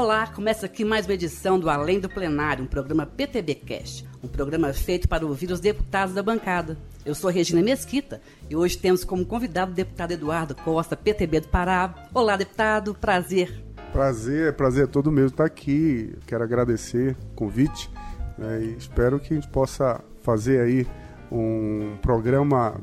Olá, começa aqui mais uma edição do Além do Plenário, um programa PTB Cast, um programa feito para ouvir os deputados da bancada. Eu sou Regina Mesquita e hoje temos como convidado o deputado Eduardo Costa, PTB do Pará. Olá, deputado, prazer. Prazer, prazer é todo meu estar aqui. Quero agradecer o convite né, e espero que a gente possa fazer aí um programa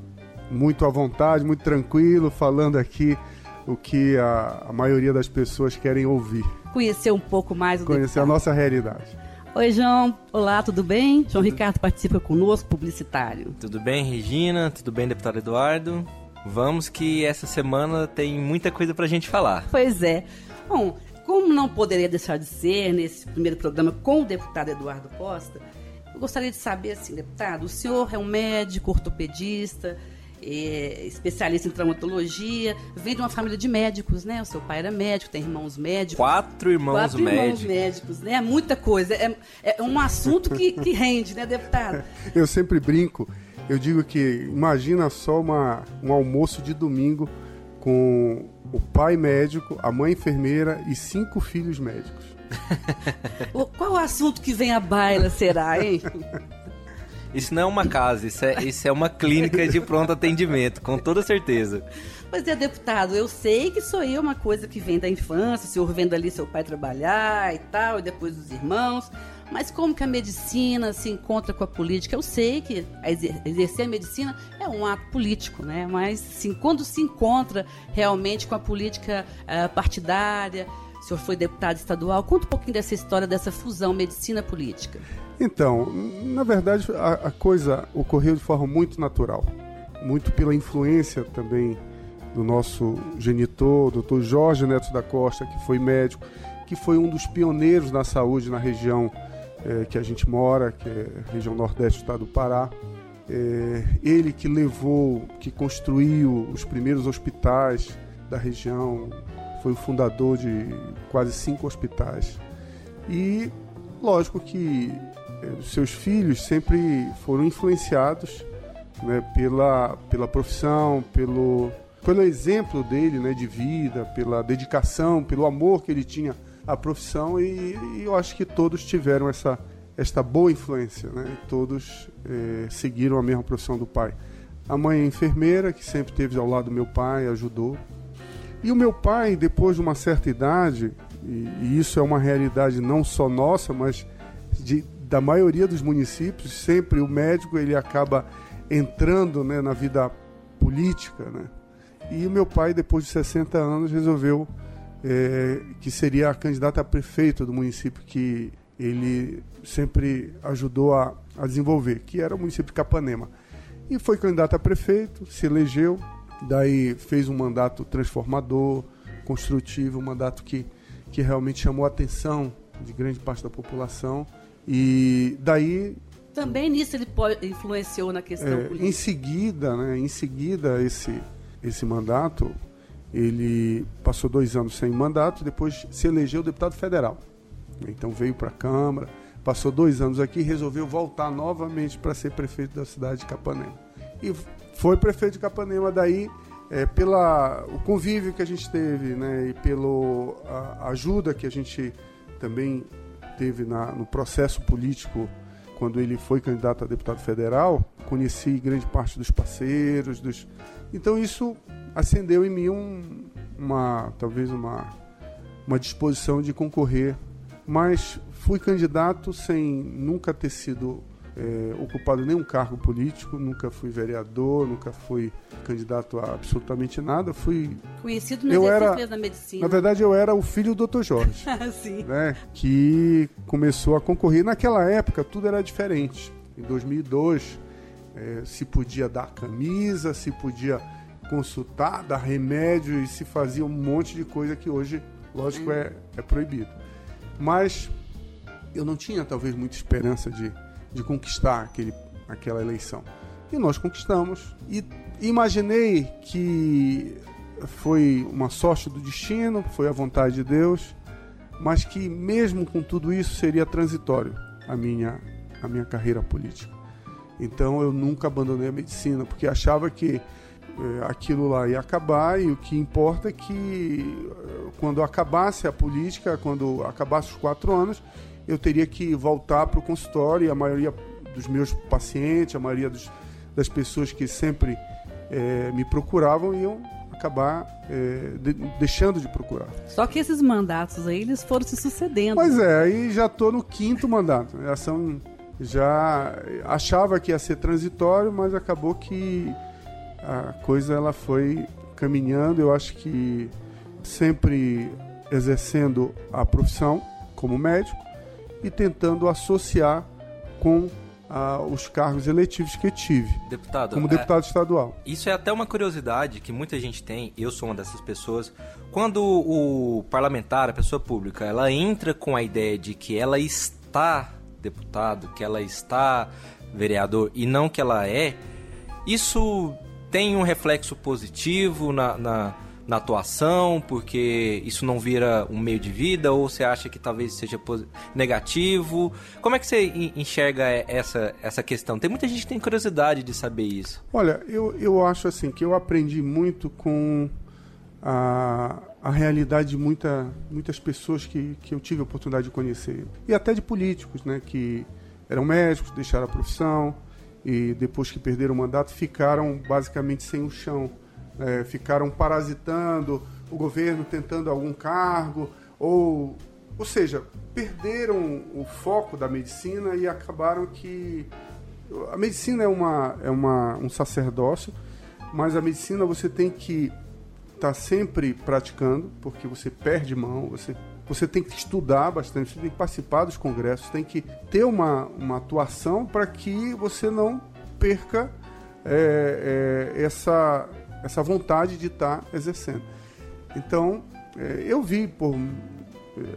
muito à vontade, muito tranquilo, falando aqui o que a, a maioria das pessoas querem ouvir. Conhecer um pouco mais o Conhecer deputado. a nossa realidade. Oi, João. Olá, tudo bem? João Ricardo participa conosco, publicitário. Tudo bem, Regina? Tudo bem, deputado Eduardo? Vamos que essa semana tem muita coisa pra gente falar. Pois é. Bom, como não poderia deixar de ser nesse primeiro programa com o deputado Eduardo Costa, eu gostaria de saber, assim, deputado, o senhor é um médico, ortopedista, é, especialista em traumatologia, vem de uma família de médicos, né? O seu pai era médico, tem irmãos médicos. Quatro irmãos Quatro médicos. irmãos médicos, né? Muita coisa. É, é um assunto que, que rende, né, deputado? Eu sempre brinco, eu digo que imagina só uma, um almoço de domingo com o pai médico, a mãe enfermeira e cinco filhos médicos. Qual o assunto que vem à baila, será, hein? Isso não é uma casa, isso é, isso é uma clínica de pronto atendimento, com toda certeza. Pois é, deputado, eu sei que isso é uma coisa que vem da infância, o senhor vendo ali seu pai trabalhar e tal, e depois os irmãos. Mas como que a medicina se encontra com a política? Eu sei que exercer a medicina é um ato político, né? Mas sim, quando se encontra realmente com a política ah, partidária, o senhor foi deputado estadual, conta um pouquinho dessa história dessa fusão medicina-política. Então, na verdade, a, a coisa ocorreu de forma muito natural, muito pela influência também do nosso genitor, Dr. Jorge Neto da Costa, que foi médico, que foi um dos pioneiros na saúde na região eh, que a gente mora, que é a região nordeste do estado do Pará. Eh, ele que levou, que construiu os primeiros hospitais da região, foi o fundador de quase cinco hospitais. E lógico que seus filhos sempre foram influenciados né, pela, pela profissão, pelo, pelo exemplo dele né, de vida, pela dedicação, pelo amor que ele tinha à profissão e, e eu acho que todos tiveram essa, esta boa influência, né, todos eh, seguiram a mesma profissão do pai. A mãe é enfermeira, que sempre esteve ao lado do meu pai, ajudou. E o meu pai, depois de uma certa idade, e, e isso é uma realidade não só nossa, mas de, da maioria dos municípios, sempre o médico ele acaba entrando né, na vida política. Né? E meu pai, depois de 60 anos, resolveu eh, que seria a candidata a prefeito do município que ele sempre ajudou a, a desenvolver, que era o município de Capanema. E foi candidato a prefeito, se elegeu, daí fez um mandato transformador, construtivo, um mandato que, que realmente chamou a atenção de grande parte da população. E daí, Também nisso ele influenciou na questão é, política. em seguida, né, em seguida esse, esse mandato, ele passou dois anos sem mandato, depois se elegeu deputado federal. Então veio para a Câmara, passou dois anos aqui e resolveu voltar novamente para ser prefeito da cidade de Capanema. E foi prefeito de Capanema daí é, pela o convívio que a gente teve, né, e pela ajuda que a gente também teve na, no processo político quando ele foi candidato a deputado federal, conheci grande parte dos parceiros, dos então isso acendeu em mim um, uma talvez uma uma disposição de concorrer, mas fui candidato sem nunca ter sido é, ocupado nenhum cargo político, nunca fui vereador, nunca fui candidato a absolutamente nada, fui Conhecido no Eu era- da medicina. na verdade eu era o filho do Dr. Jorge. Sim. né, que começou a concorrer. Naquela época tudo era diferente. Em 2002 eh, se podia dar camisa, se podia consultar, dar remédio e se fazia um monte de coisa que hoje, lógico, é, é proibido. Mas eu não tinha talvez muita esperança de, de conquistar aquele, aquela eleição. E nós conquistamos. E imaginei que foi uma sorte do destino, foi a vontade de Deus, mas que mesmo com tudo isso seria transitório a minha, a minha carreira política. Então eu nunca abandonei a medicina, porque achava que é, aquilo lá ia acabar e o que importa é que eh, quando acabasse a política, quando acabasse os quatro anos, eu teria que voltar para o consultório e a maioria dos meus pacientes, a maioria dos, das pessoas que sempre é, me procuravam iam acabar é, de, deixando de procurar. Só que esses mandatos aí, eles foram se sucedendo. Pois é, aí já estou no quinto mandato. Já são, já achava que ia ser transitório, mas acabou que a coisa ela foi caminhando, eu acho que sempre exercendo a profissão como médico e tentando associar com ah, os cargos eletivos que tive. Deputado, como deputado é, estadual. Isso é até uma curiosidade que muita gente tem, eu sou uma dessas pessoas. Quando o parlamentar, a pessoa pública, ela entra com a ideia de que ela está deputado, que ela está vereador e não que ela é, isso tem um reflexo positivo na, na, na, atuação, porque isso não vira um meio de vida, ou você acha que talvez seja negativo? Como é que você enxerga essa, essa questão? Tem muita gente que tem curiosidade de saber isso. Olha, eu, eu acho assim que eu aprendi muito com a, a realidade de muita, muitas pessoas que, que eu tive a oportunidade de conhecer. E até de políticos, né, que eram médicos, deixaram a profissão, e depois que perderam o mandato ficaram basicamente sem o chão, é, ficaram parasitando o governo, tentando algum cargo, ou, ou seja, perderam o foco da medicina e acabaram que a medicina é, uma, é uma, um sacerdócio, mas a medicina você tem que estar tá sempre praticando, porque você perde mão, você você tem que estudar bastante, você tem que participar dos congressos, tem que ter uma, uma atuação para que você não perca é, é, essa, essa vontade de estar tá exercendo. Então, é, eu vi por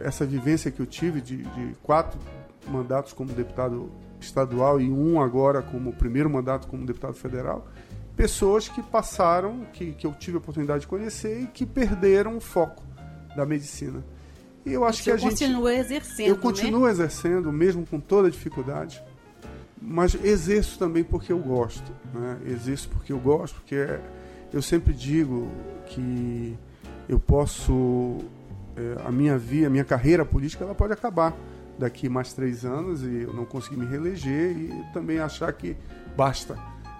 essa vivência que eu tive de, de, quatro mandatos como deputado estadual e um agora como primeiro mandato como deputado federal, pessoas que passaram, que, que eu tive a oportunidade de conhecer e que perderam o foco da medicina. E eu acho que a gente. continua exercendo. Eu continuo né? exercendo, mesmo com toda a dificuldade. Mas exerço também porque eu gosto. Né? Exerço porque eu gosto, porque é, eu sempre digo que eu posso. É, a minha via, a minha carreira política, ela pode acabar daqui mais três anos e eu não conseguir me reeleger e também achar que basta.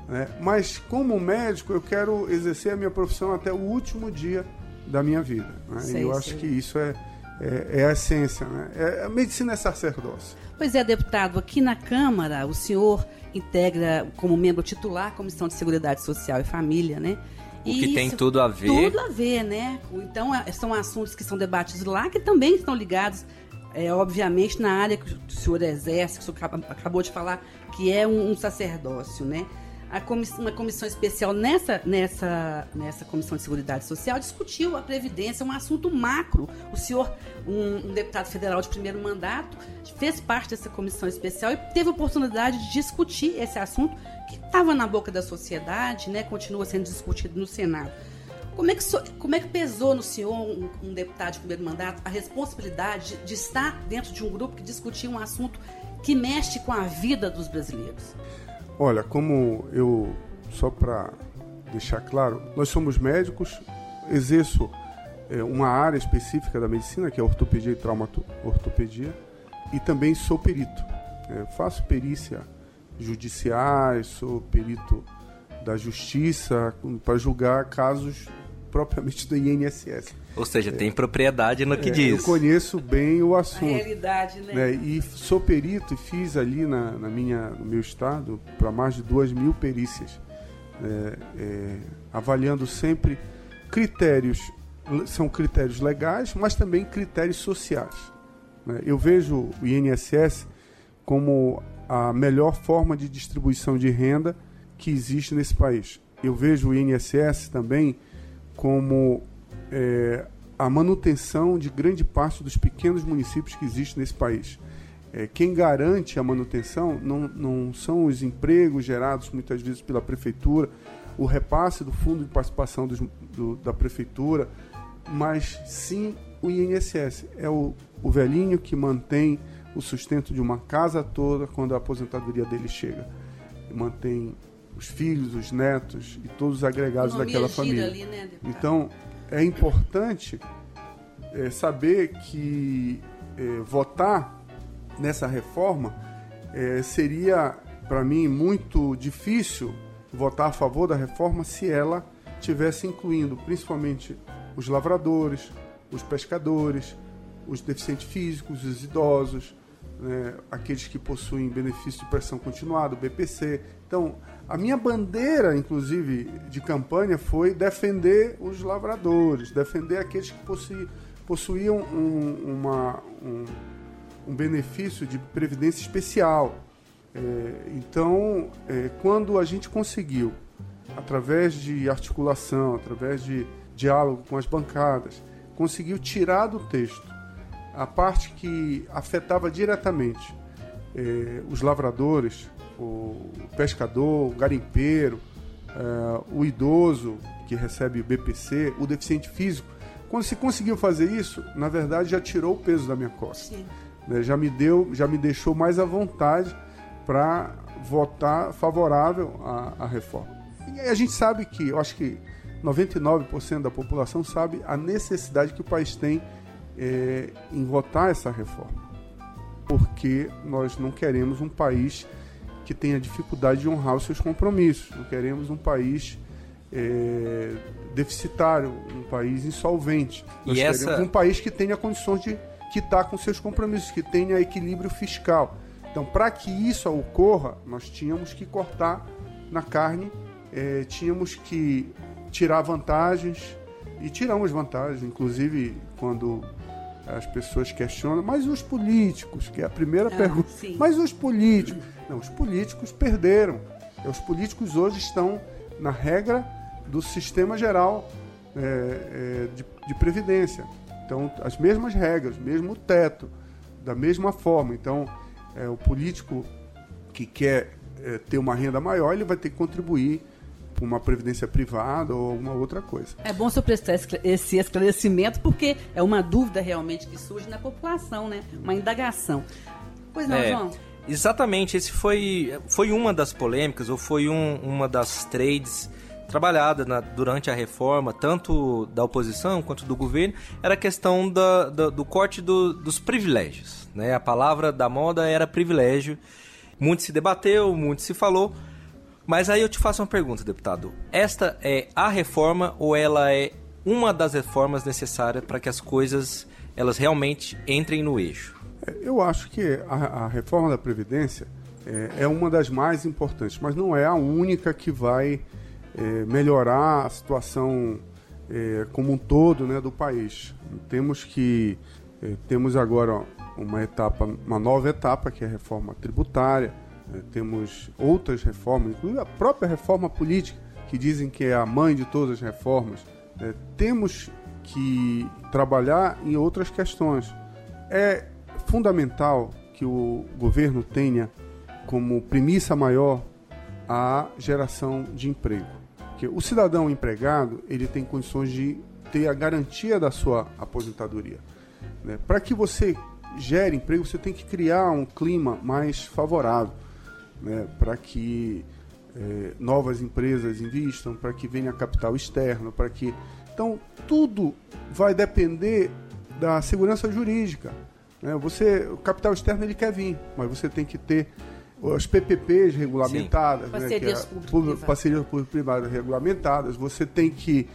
Né? Mas como médico, eu quero exercer a minha profissão até o último dia da minha vida. Né? Sei, e eu sei. acho que isso é é, é a essência, né? É, a medicina é sacerdócio. Pois é, deputado, aqui na Câmara o senhor integra como membro titular a Comissão de Seguridade Social e Família, né? O que isso, tem tudo a ver. Tudo a ver, né? Então, é, são assuntos que são debatidos lá que também estão ligados, é, obviamente, na área que o senhor exerce, que o senhor acabou de falar, que é um, um sacerdócio, né? uma comissão especial nessa, nessa, nessa Comissão de Seguridade Social discutiu a Previdência, um assunto macro. O senhor, um, um, deputado federal de primeiro mandato, fez parte dessa comissão especial e teve a oportunidade de discutir esse assunto que estava na boca da sociedade, né, continua sendo discutido no Senado. Como é que, so, como é que pesou no senhor, um, um, deputado de primeiro mandato, a responsabilidade de, de estar dentro de um grupo que discutia um assunto que mexe com a vida dos brasileiros? Olha, como eu, só para deixar claro, nós somos médicos, exerço é, uma área específica da medicina, que é ortopedia e traumatortopedia, e também sou perito. É, faço perícia judiciais, sou perito da justiça para julgar casos propriamente do INSS. Ou seja, tem propriedade no que é, diz. Eu conheço bem o assunto. A realidade, né? né? E sou perito e fiz ali na, na minha, no meu estado para mais de duas mil perícias, é, é, avaliando sempre critérios, são critérios legais, mas também critérios sociais. Né? Eu vejo o INSS como a melhor forma de distribuição de renda que existe nesse país. Eu vejo o INSS também como é, a manutenção de grande parte dos pequenos municípios que existem nesse país. É, quem garante a manutenção não, não são os empregos gerados muitas vezes pela prefeitura, o repasse do fundo de participação dos, do, da prefeitura, mas sim o INSS. É o, o velhinho que mantém o sustento de uma casa toda quando a aposentadoria dele chega. Mantém os filhos, os netos e todos os agregados daquela família. Ali, né, então, é importante é, saber que é, votar nessa reforma é, seria, para mim, muito difícil votar a favor da reforma se ela tivesse incluindo principalmente os lavradores, os pescadores, os deficientes físicos, os idosos, né, aqueles que possuem benefício de pressão continuada, BPC. Então, a minha bandeira, inclusive, de campanha foi defender os lavradores, defender aqueles que possuíam um, uma, um, um, benefício de previdência especial. É, então, é, quando a gente conseguiu, através de articulação, através de diálogo com as bancadas, conseguiu tirar do texto a parte que afetava diretamente eh, os lavradores, o pescador, o garimpeiro, eh, o idoso que recebe o BPC, o deficiente físico. Quando se conseguiu fazer isso, na verdade já tirou o peso da minha costa. Né? Já me deu, já me deixou mais à vontade para votar favorável à, à reforma. E a gente sabe que, eu acho que 99% da população sabe a necessidade que o país tem é, em votar essa reforma, porque nós não queremos um país que tenha dificuldade de honrar os seus compromissos, não queremos um país é, deficitário, um país insolvente. Nós e queremos essa... um país que tenha condições de quitar com seus compromissos, que tenha equilíbrio fiscal. Então, para que isso ocorra, nós tínhamos que cortar na carne, é, tínhamos que tirar vantagens e tiramos vantagens, inclusive quando as pessoas questionam, mas os políticos, que é a primeira ah, pergunta. Sim. Mas os políticos. Não, os políticos perderam. Os políticos hoje estão na regra do sistema geral é, é, de, de, previdência. Então, as mesmas regras, mesmo teto, da mesma forma. Então, é, o político que quer é, ter uma renda maior, ele vai ter que contribuir uma previdência privada ou alguma outra coisa. É bom você prestar esse esclarecimento porque é uma dúvida realmente que surge na população, né? Uma indagação. Pois não, é, João? Exatamente, esse foi, foi uma das polêmicas ou foi um, uma das trades trabalhada na, durante a reforma, tanto da oposição quanto do governo, era a questão da, da, do corte do, dos privilégios. Né? A palavra da moda era privilégio. Muito se debateu, muito se falou, mas aí eu te faço uma pergunta, deputado. Esta é a reforma ou ela é uma das reformas necessárias para que as coisas elas realmente entrem no eixo? É, eu acho que a, a reforma da Previdência é, é, uma das mais importantes, mas não é a única que vai é, melhorar a situação é, como um todo né, do país. Temos que é, temos agora uma etapa, uma nova etapa que é a reforma tributária temos outras reformas, inclusive a própria reforma política, que dizem que é a mãe de todas as reformas. É, temos que trabalhar em outras questões. É fundamental que o governo tenha como premissa maior a geração de emprego. Porque o cidadão empregado ele tem condições de ter a garantia da sua aposentadoria. Né? Para que você gere emprego, você tem que criar um clima mais favorável né, para que é, novas empresas investam, para que venha capital externo, para que. Então, tudo vai depender da segurança jurídica. Né? Você, o capital externo ele quer vir, mas você tem que ter as PPPs regulamentadas, né, parcerias né, público, parcerias público-privadas regulamentadas. Você tem que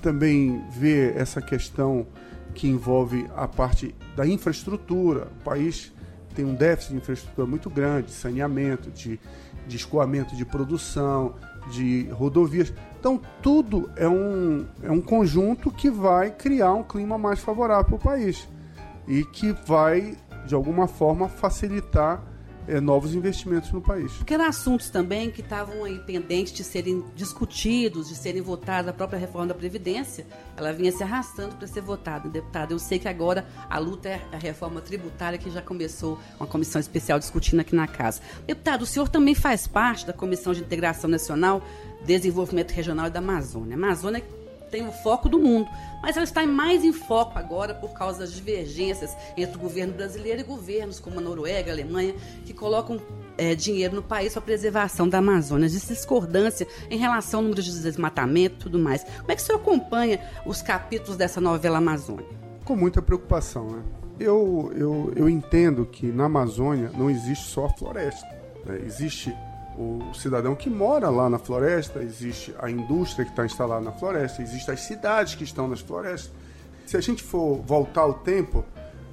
também ver essa questão que envolve a parte da infraestrutura. O país tem um déficit de infraestrutura muito grande, de saneamento, de, de escoamento de produção, de rodovias. Então, tudo é um, é um conjunto que vai criar um clima mais favorável para o país e que vai, de alguma forma, facilitar é, novos investimentos no país. Porque eram assuntos também que estavam aí pendentes de serem discutidos, de serem votados, a própria reforma da Previdência, ela vinha se arrastando para ser votada, deputado. Eu sei que agora a luta é a reforma tributária, que já começou uma comissão especial discutindo aqui na casa. Deputado, o senhor também faz parte da Comissão de Integração Nacional, Desenvolvimento Regional e da Amazônia. A Amazônia tem o foco do mundo, mas ela está mais em foco agora por causa das divergências entre o governo brasileiro e governos como a Noruega, a Alemanha, que colocam é, dinheiro no país para a preservação da Amazônia, discordância em relação ao número de desmatamento e tudo mais. Como é que o senhor acompanha os capítulos dessa novela Amazônia? Com muita preocupação, né? Eu, eu, eu entendo que na Amazônia não existe só floresta. Né? Existe o cidadão que mora lá na floresta, existe a indústria que está instalada na floresta, existem as cidades que estão nas florestas. Se a gente for voltar ao tempo,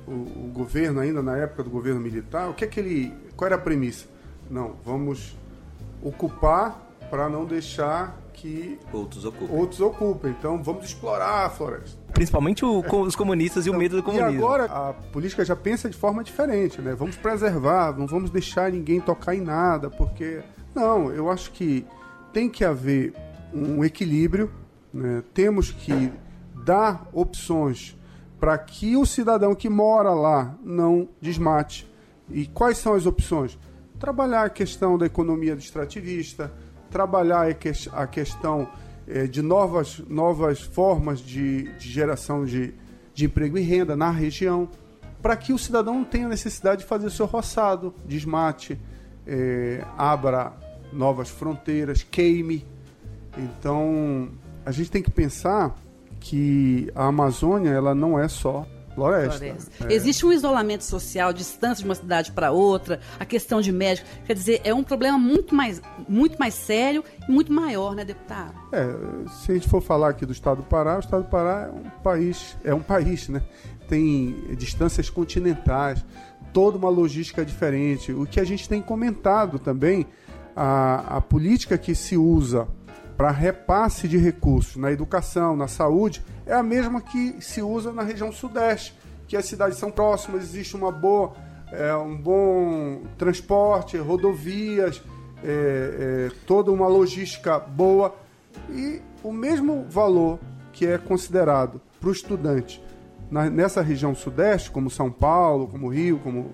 o, o, governo, ainda na época do governo militar, o que é que ele. Qual era a premissa? Não, vamos ocupar para não deixar que outros ocupem. outros ocupem. Então vamos explorar a floresta. Principalmente o, os comunistas e o medo do comunismo. E agora a política já pensa de forma diferente, né? Vamos preservar, não vamos deixar ninguém tocar em nada, porque não, eu acho que tem que haver um equilíbrio, né? temos que dar opções para que o cidadão que mora lá não desmate. E quais são as opções? Trabalhar a questão da economia extrativista, trabalhar a questão é, de novas, novas formas de, de geração de, de emprego e renda na região, para que o cidadão não tenha necessidade de fazer o seu roçado, desmate, é, abra novas fronteiras, queime. Então, a gente tem que pensar que a Amazônia ela não é só floresta. floresta. É. Existe um isolamento social, distância de uma cidade para outra, a questão de médico. Quer dizer, é um problema muito mais, muito mais sério e muito maior, né, deputado? É, se a gente for falar aqui do estado do Pará, o estado do Pará é um país, é um país, né? Tem distâncias continentais, toda uma logística diferente. O que a gente tem comentado também, a, a política que se usa para repasse de recursos na educação, na saúde, é a mesma que se usa na região sudeste, que as cidades são próximas, existe uma boa, é, um bom transporte, rodovias, é, é, toda uma logística boa. E o mesmo valor que é considerado para o estudante na, nessa região sudeste, como São Paulo, como Rio, como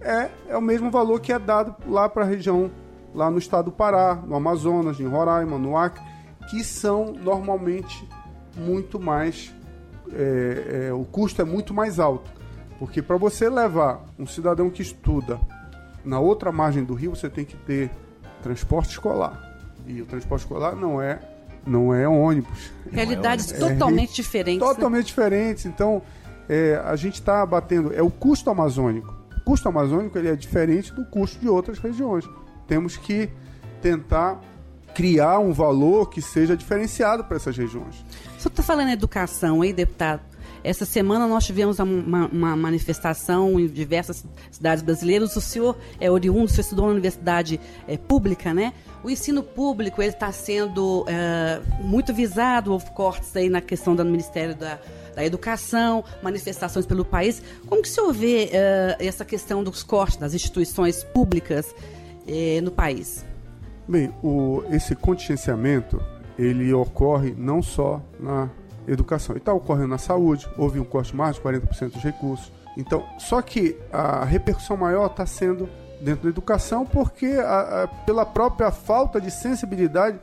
é, é o mesmo valor que é dado lá para a região lá no estado do Pará, no Amazonas, em Roraima, no Acre, que são normalmente muito mais. É, é, o custo é muito mais alto. Porque para você levar um cidadão que estuda na outra margem do rio, você tem que ter transporte escolar. E o transporte escolar não é não é ônibus. Realidades é, totalmente diferentes. Né? Totalmente né? diferentes. Então, é, a gente está batendo. É o custo amazônico. O custo amazônico ele é diferente do custo de outras regiões temos que tentar criar um valor que seja diferenciado para essas regiões. Senhor está falando em educação aí, deputado? Essa semana nós tivemos uma, uma, manifestação em diversas cidades brasileiras. O senhor é oriundo, o senhor estudou na universidade é, pública, né? O ensino público ele está sendo é, muito visado, houve cortes aí na questão do Ministério da, da Educação, manifestações pelo país. Como que o senhor vê é, essa questão dos cortes das instituições públicas eh, no país? Bem, o, esse contingenciamento ele ocorre não só na educação, ele está ocorrendo na saúde, houve um corte mais de 40% dos recursos. Então, só que a repercussão maior está sendo dentro da educação, porque a, a, pela própria falta de sensibilidade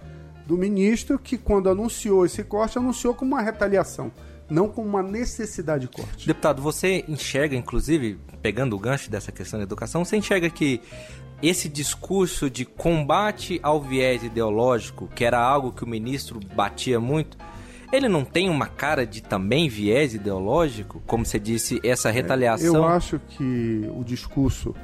do ministro, que quando anunciou esse corte, anunciou como uma retaliação, não como uma necessidade de corte. Deputado, você enxerga, inclusive, pegando o gancho dessa questão da educação, você enxerga que esse discurso de combate ao viés ideológico, que era algo que o ministro batia muito, ele não tem uma cara de também viés ideológico? Como você disse, essa retaliação. Eu acho que o discurso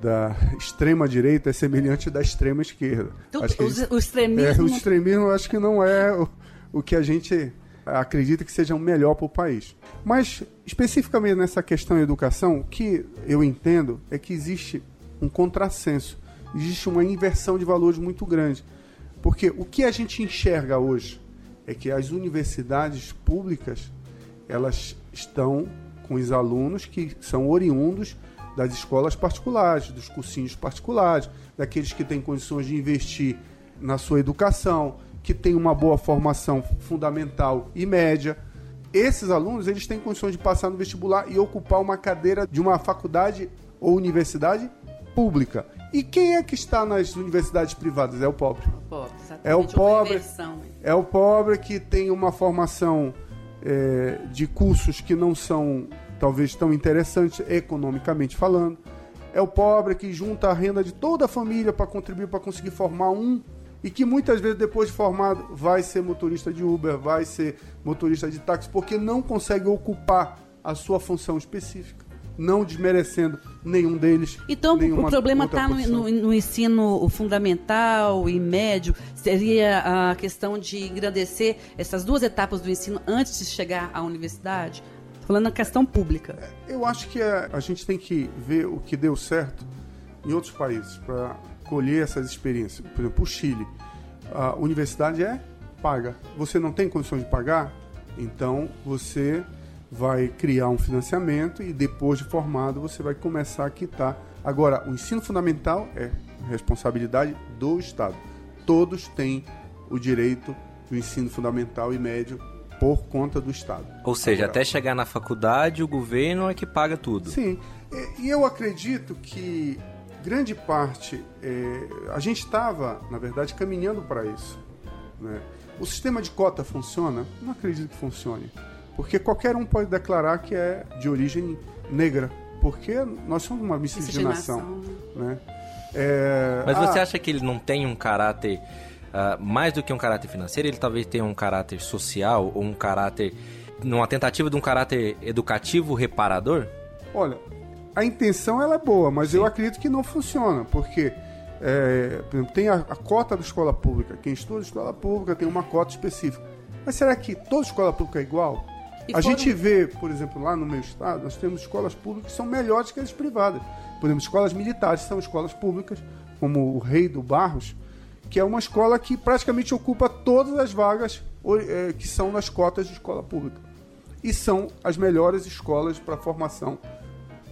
da extrema direita é semelhante da extrema esquerda. Tudo, acho que o, o extremismo. É, o extremismo acho que não é o, o que a gente acredita que seja o melhor para o país. Mas, especificamente nessa questão de educação, o que eu entendo é que existe um contrassenso. Existe uma inversão de valores muito grande. Porque o que a gente enxerga hoje é que as universidades públicas elas estão com os alunos que são oriundos das escolas particulares, dos cursinhos particulares, daqueles que têm condições de investir na sua educação, que têm uma boa formação fundamental e média. Esses alunos eles têm condições de passar no vestibular e ocupar uma cadeira de uma faculdade ou universidade pública. E quem é que está nas universidades privadas? É o pobre. O pobre é o pobre. É o pobre que tem uma formação é, de cursos que não são talvez tão interessantes economicamente falando. É o pobre que junta a renda de toda a família para contribuir para conseguir formar um e que muitas vezes depois de formado vai ser motorista de Uber, vai ser motorista de táxi porque não consegue ocupar a sua função específica não desmerecendo nenhum deles. Então, o problema está no, no, no, ensino fundamental e médio. Seria a questão de engrandecer essas duas etapas do ensino antes de chegar à universidade? Falando na questão pública. É, eu acho que a, a gente tem que ver o que deu certo em outros países para colher essas experiências. Por exemplo, o Chile. A universidade é paga. Você não tem condições de pagar? Então você vai criar um financiamento e depois de formado você vai começar a quitar. Agora, o ensino fundamental é responsabilidade do Estado. Todos têm o direito do ensino fundamental e médio por conta do Estado. Ou seja, Agora, até chegar na faculdade, o governo é que paga tudo. Sim, e eu acredito que grande parte, é, a gente estava, na verdade, caminhando para isso. Né? O sistema de cota funciona? Não acredito que funcione. Porque qualquer um pode declarar que é de origem negra, porque nós somos uma miscigenação. Né? É... Mas você ah, acha que ele não tem um caráter, uh, mais do que um caráter financeiro, ele talvez tenha um caráter social ou um caráter, numa tentativa de um caráter educativo reparador? Olha, a intenção ela é boa, mas Sim. eu acredito que não funciona, porque é, tem a, a, cota da escola pública. Quem estuda escola pública tem uma cota específica. Mas será que toda escola pública é igual? E a foram... gente vê, por exemplo, lá no meu estado, nós temos escolas públicas que são melhores que as privadas. Por exemplo, escolas militares são escolas públicas, como o Rei do Barros, que é uma escola que praticamente ocupa todas as vagas é, que são nas cotas de escola pública. E são as melhores escolas para formação.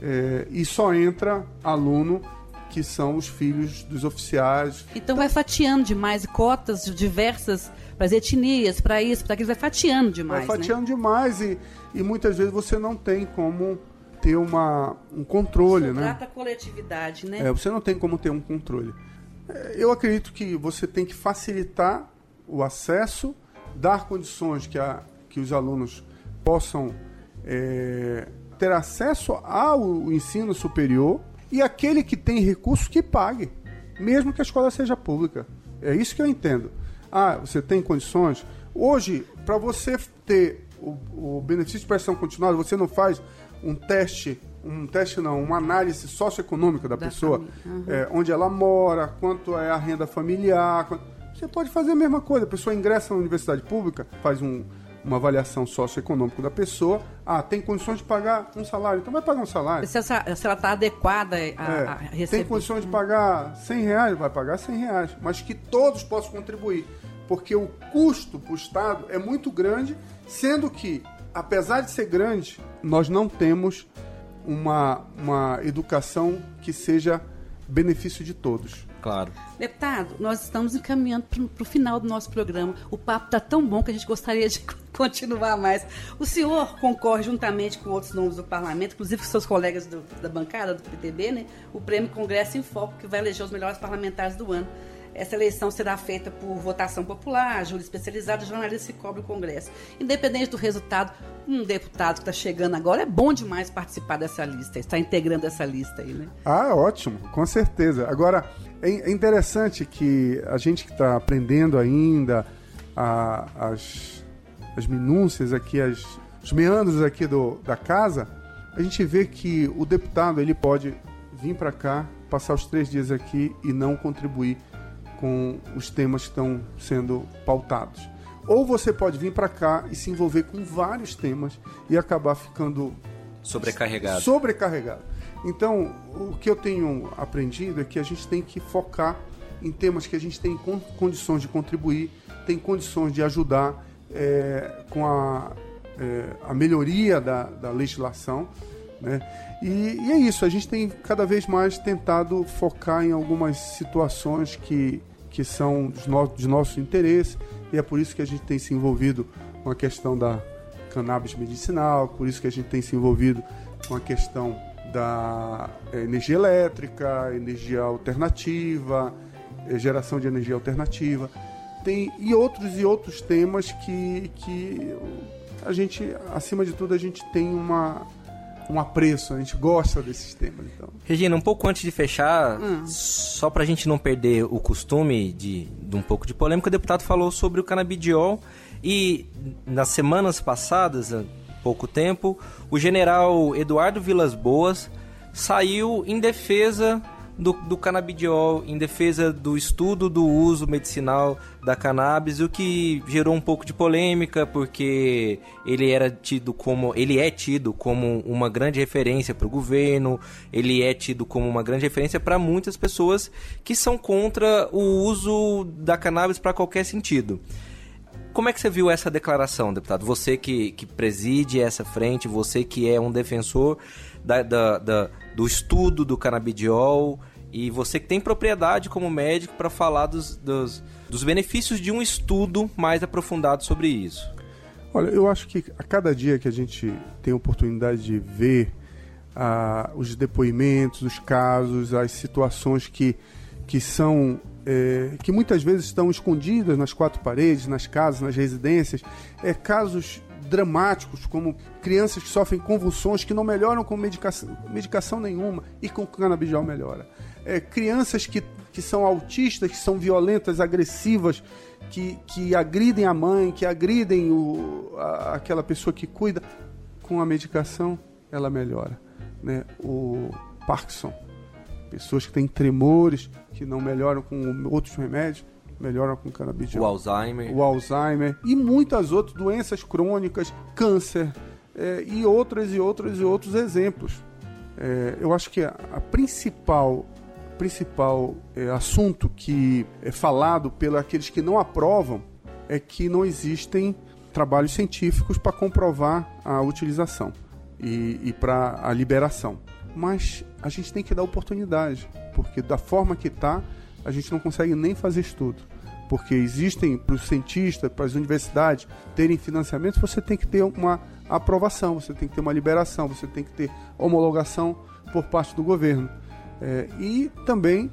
É, e só entra aluno que são os filhos dos oficiais. Então vai fatiando demais cotas diversas para as etnias, para isso, para aquilo, vai fatiando demais. Vai fatiando né? demais e, e muitas vezes você não tem como ter uma, um controle, Isso né? Trata a coletividade, né? É, você não tem como ter um controle. É, eu acredito que você tem que facilitar o acesso, dar condições que, a, que os alunos possam é, ter acesso ao ensino superior e aquele que tem recurso que pague, mesmo que a escola seja pública. É isso que eu entendo. Ah, você tem condições? Hoje, para você ter o, o, benefício de prestação continuada, você não faz um teste, um teste não, uma análise socioeconômica da, da pessoa, uhum. é, onde ela mora, quanto é a renda familiar. Quanto... Você pode fazer a mesma coisa. A pessoa ingressa na universidade pública, faz um, uma avaliação socioeconômica da pessoa. Ah, tem condições de pagar um salário, então vai pagar um salário. Se, essa, se ela está adequada a, é, a receber. Tem condições de pagar 100 reais, vai pagar 100 reais. Mas que todos possam contribuir. Porque o custo para o Estado é muito grande, sendo que, apesar de ser grande, nós não temos uma, uma educação que seja benefício de todos. Claro. Deputado, nós estamos encaminhando para o final do nosso programa. O papo está tão bom que a gente gostaria de continuar mais. O senhor concorre juntamente com outros nomes do parlamento, inclusive com seus colegas do, da bancada do PTB, né? O Prêmio Congresso em Foco, que vai eleger os melhores parlamentares do ano. Essa eleição será feita por votação popular, júri especializado, jornalista que cobre o Congresso. Independente do resultado, um deputado que está chegando agora é bom demais participar dessa lista, está integrando essa lista aí, né? Ah, ótimo, com certeza. Agora, é, é interessante que a gente que está aprendendo ainda a, as, as minúcias aqui, as, os meandros aqui do, da casa, a gente vê que o deputado ele pode vir para cá, passar os três dias aqui e não contribuir com os temas que estão sendo pautados. Ou você pode vir para cá e se envolver com vários temas e acabar ficando sobrecarregado. Sobrecarregado. Então, o que eu tenho aprendido é que a gente tem que focar em temas que a gente tem condições de contribuir, tem condições de ajudar é, com a, é, a melhoria da, da legislação. Né? E, e, é isso, a gente tem cada vez mais tentado focar em algumas situações que, que são no, de nosso interesse, e é por isso que a gente tem se envolvido com a questão da cannabis medicinal, por isso que a gente tem se envolvido com a questão da energia elétrica, energia alternativa, eh, geração de energia alternativa. Tem, e outros e outros temas que, que a gente, acima de tudo, a gente tem uma, um apreço, a gente gosta desses temas. Então. Regina, um pouco antes de fechar, hum. só para a gente não perder o costume de, de um pouco de polêmica, o deputado falou sobre o canabidiol e nas semanas passadas, há pouco tempo, o general Eduardo Vilas Boas saiu em defesa do, do canabidiol, em defesa do estudo do uso medicinal da cannabis, o que gerou um pouco de polêmica, porque ele era tido como. ele é tido como uma grande referência para o governo, ele é tido como uma grande referência para muitas pessoas que são contra o uso da cannabis para qualquer sentido. Como é que você viu essa declaração, deputado? Você que, que preside essa frente, você que é um defensor da, da, da do estudo do canabidiol e você que tem propriedade como médico para falar dos, dos, dos benefícios de um estudo mais aprofundado sobre isso. Olha, eu acho que a cada dia que a gente tem a oportunidade de ver ah, os depoimentos, os casos, as situações que, que são é, que muitas vezes estão escondidas nas quatro paredes, nas casas, nas residências, é, casos dramáticos, como crianças que sofrem convulsões que não melhoram com medicação, medicação nenhuma e com canabidiol melhora. É, crianças que, que são autistas, que são violentas, agressivas, que, que agridem a mãe, que agridem o, a, aquela pessoa que cuida, com a medicação ela melhora. Né? O Parkinson, pessoas que têm tremores, que não melhoram com outros remédios, melhoram com canabidiol. O Alzheimer. O Alzheimer e muitas outras doenças crônicas, câncer é, e outras e outros e outros exemplos. É, eu acho que a, a principal principal é, assunto que é falado pelos aqueles que não aprovam é que não existem trabalhos científicos para comprovar a utilização e, e para a liberação. Mas a gente tem que dar oportunidade, porque da forma que está, a gente não consegue nem fazer estudo. Porque existem, para os cientistas, para as universidades terem financiamento, você tem que ter uma aprovação, você tem que ter uma liberação, você tem que ter homologação por parte do governo. É, e também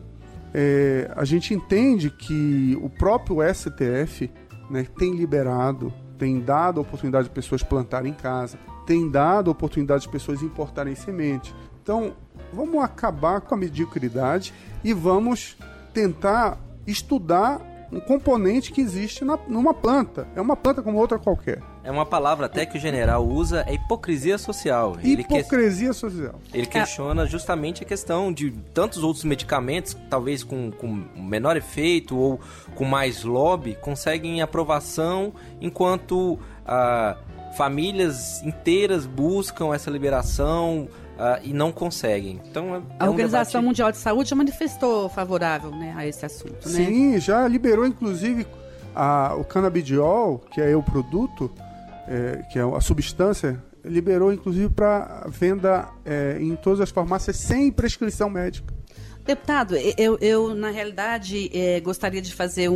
é, a gente entende que o próprio STF né, tem liberado, tem dado a oportunidade de pessoas plantarem em casa, tem dado a oportunidade de pessoas importarem semente. Então, vamos acabar com a mediocridade e vamos tentar estudar um componente que existe na, numa planta. É uma planta como outra qualquer. É uma palavra até que o general usa, é hipocrisia social. Hipocrisia ele que... social. Ele questiona justamente a questão de tantos outros medicamentos, talvez com, com menor efeito ou com mais lobby, conseguem aprovação enquanto ah, famílias inteiras buscam essa liberação, uh, e não conseguem. Então, é, a Organização um debate... Mundial de Saúde já manifestou favorável né, a esse assunto. Né? Sim, já liberou inclusive a, o canabidiol, que é o produto, é, que é a substância, liberou inclusive para venda é, em todas as farmácias sem prescrição médica. Deputado, eu, eu na realidade é, gostaria de fazer um,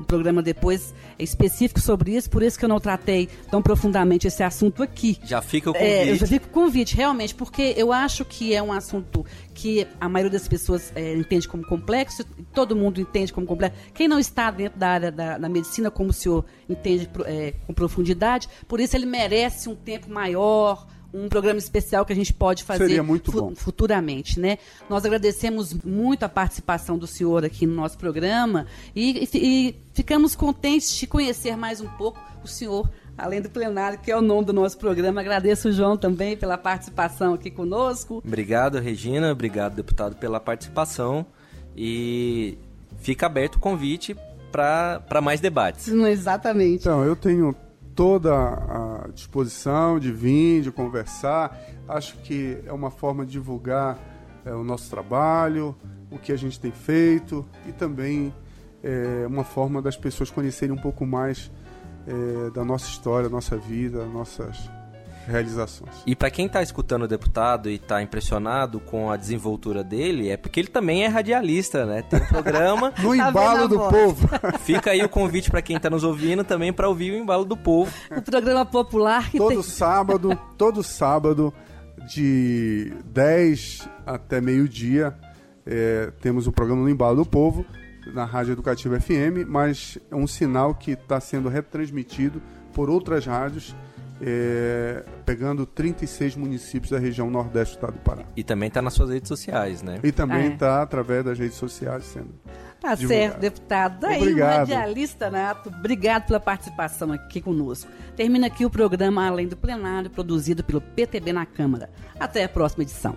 um, programa depois específico sobre isso, por isso que eu não tratei tão profundamente esse assunto aqui. Já fica o convite. É, já fica o convite, realmente, porque eu acho que é um assunto que a maioria das pessoas é, entende como complexo, todo mundo entende como complexo. Quem não está dentro da área da, da medicina, como o senhor entende é, com profundidade, por isso ele merece um tempo maior um programa especial que a gente pode fazer fu futuramente, né? Nós agradecemos muito a participação do senhor aqui no nosso programa e, e, e ficamos contentes de conhecer mais um pouco o senhor além do plenário, que é o nome do nosso programa. Agradeço o João também pela participação aqui conosco. Obrigado, Regina. Obrigado, deputado, pela participação. E fica aberto o convite para mais debates. Exatamente. Então, eu tenho toda a disposição de vir, de conversar. Acho que é uma forma de divulgar é, o nosso trabalho, o que a gente tem feito e também é uma forma das pessoas conhecerem um pouco mais é, da nossa história, nossa vida, nossas realizações. E para quem está escutando o deputado e está impressionado com a desenvoltura dele, é porque ele também é radialista, né? Tem um programa no tá embalo do povo. Fica aí o convite para quem está nos ouvindo também para ouvir o embalo do povo. O programa popular que todo tem... sábado, todo sábado de 10 até meio-dia, é, temos o programa No Embalo do Povo, na Rádio Educativa FM, mas é um sinal que está sendo retransmitido por outras rádios é, pegando 36 municípios da região nordeste do estado do Pará. E também está nas suas redes sociais, né? E também está é. através das redes sociais sendo. Tá divulgado. certo, deputado. Daí, Obrigado. radialista nato, obrigado pela participação aqui conosco. Termina aqui o programa Além do Plenário, produzido pelo PTB na Câmara. Até a próxima edição.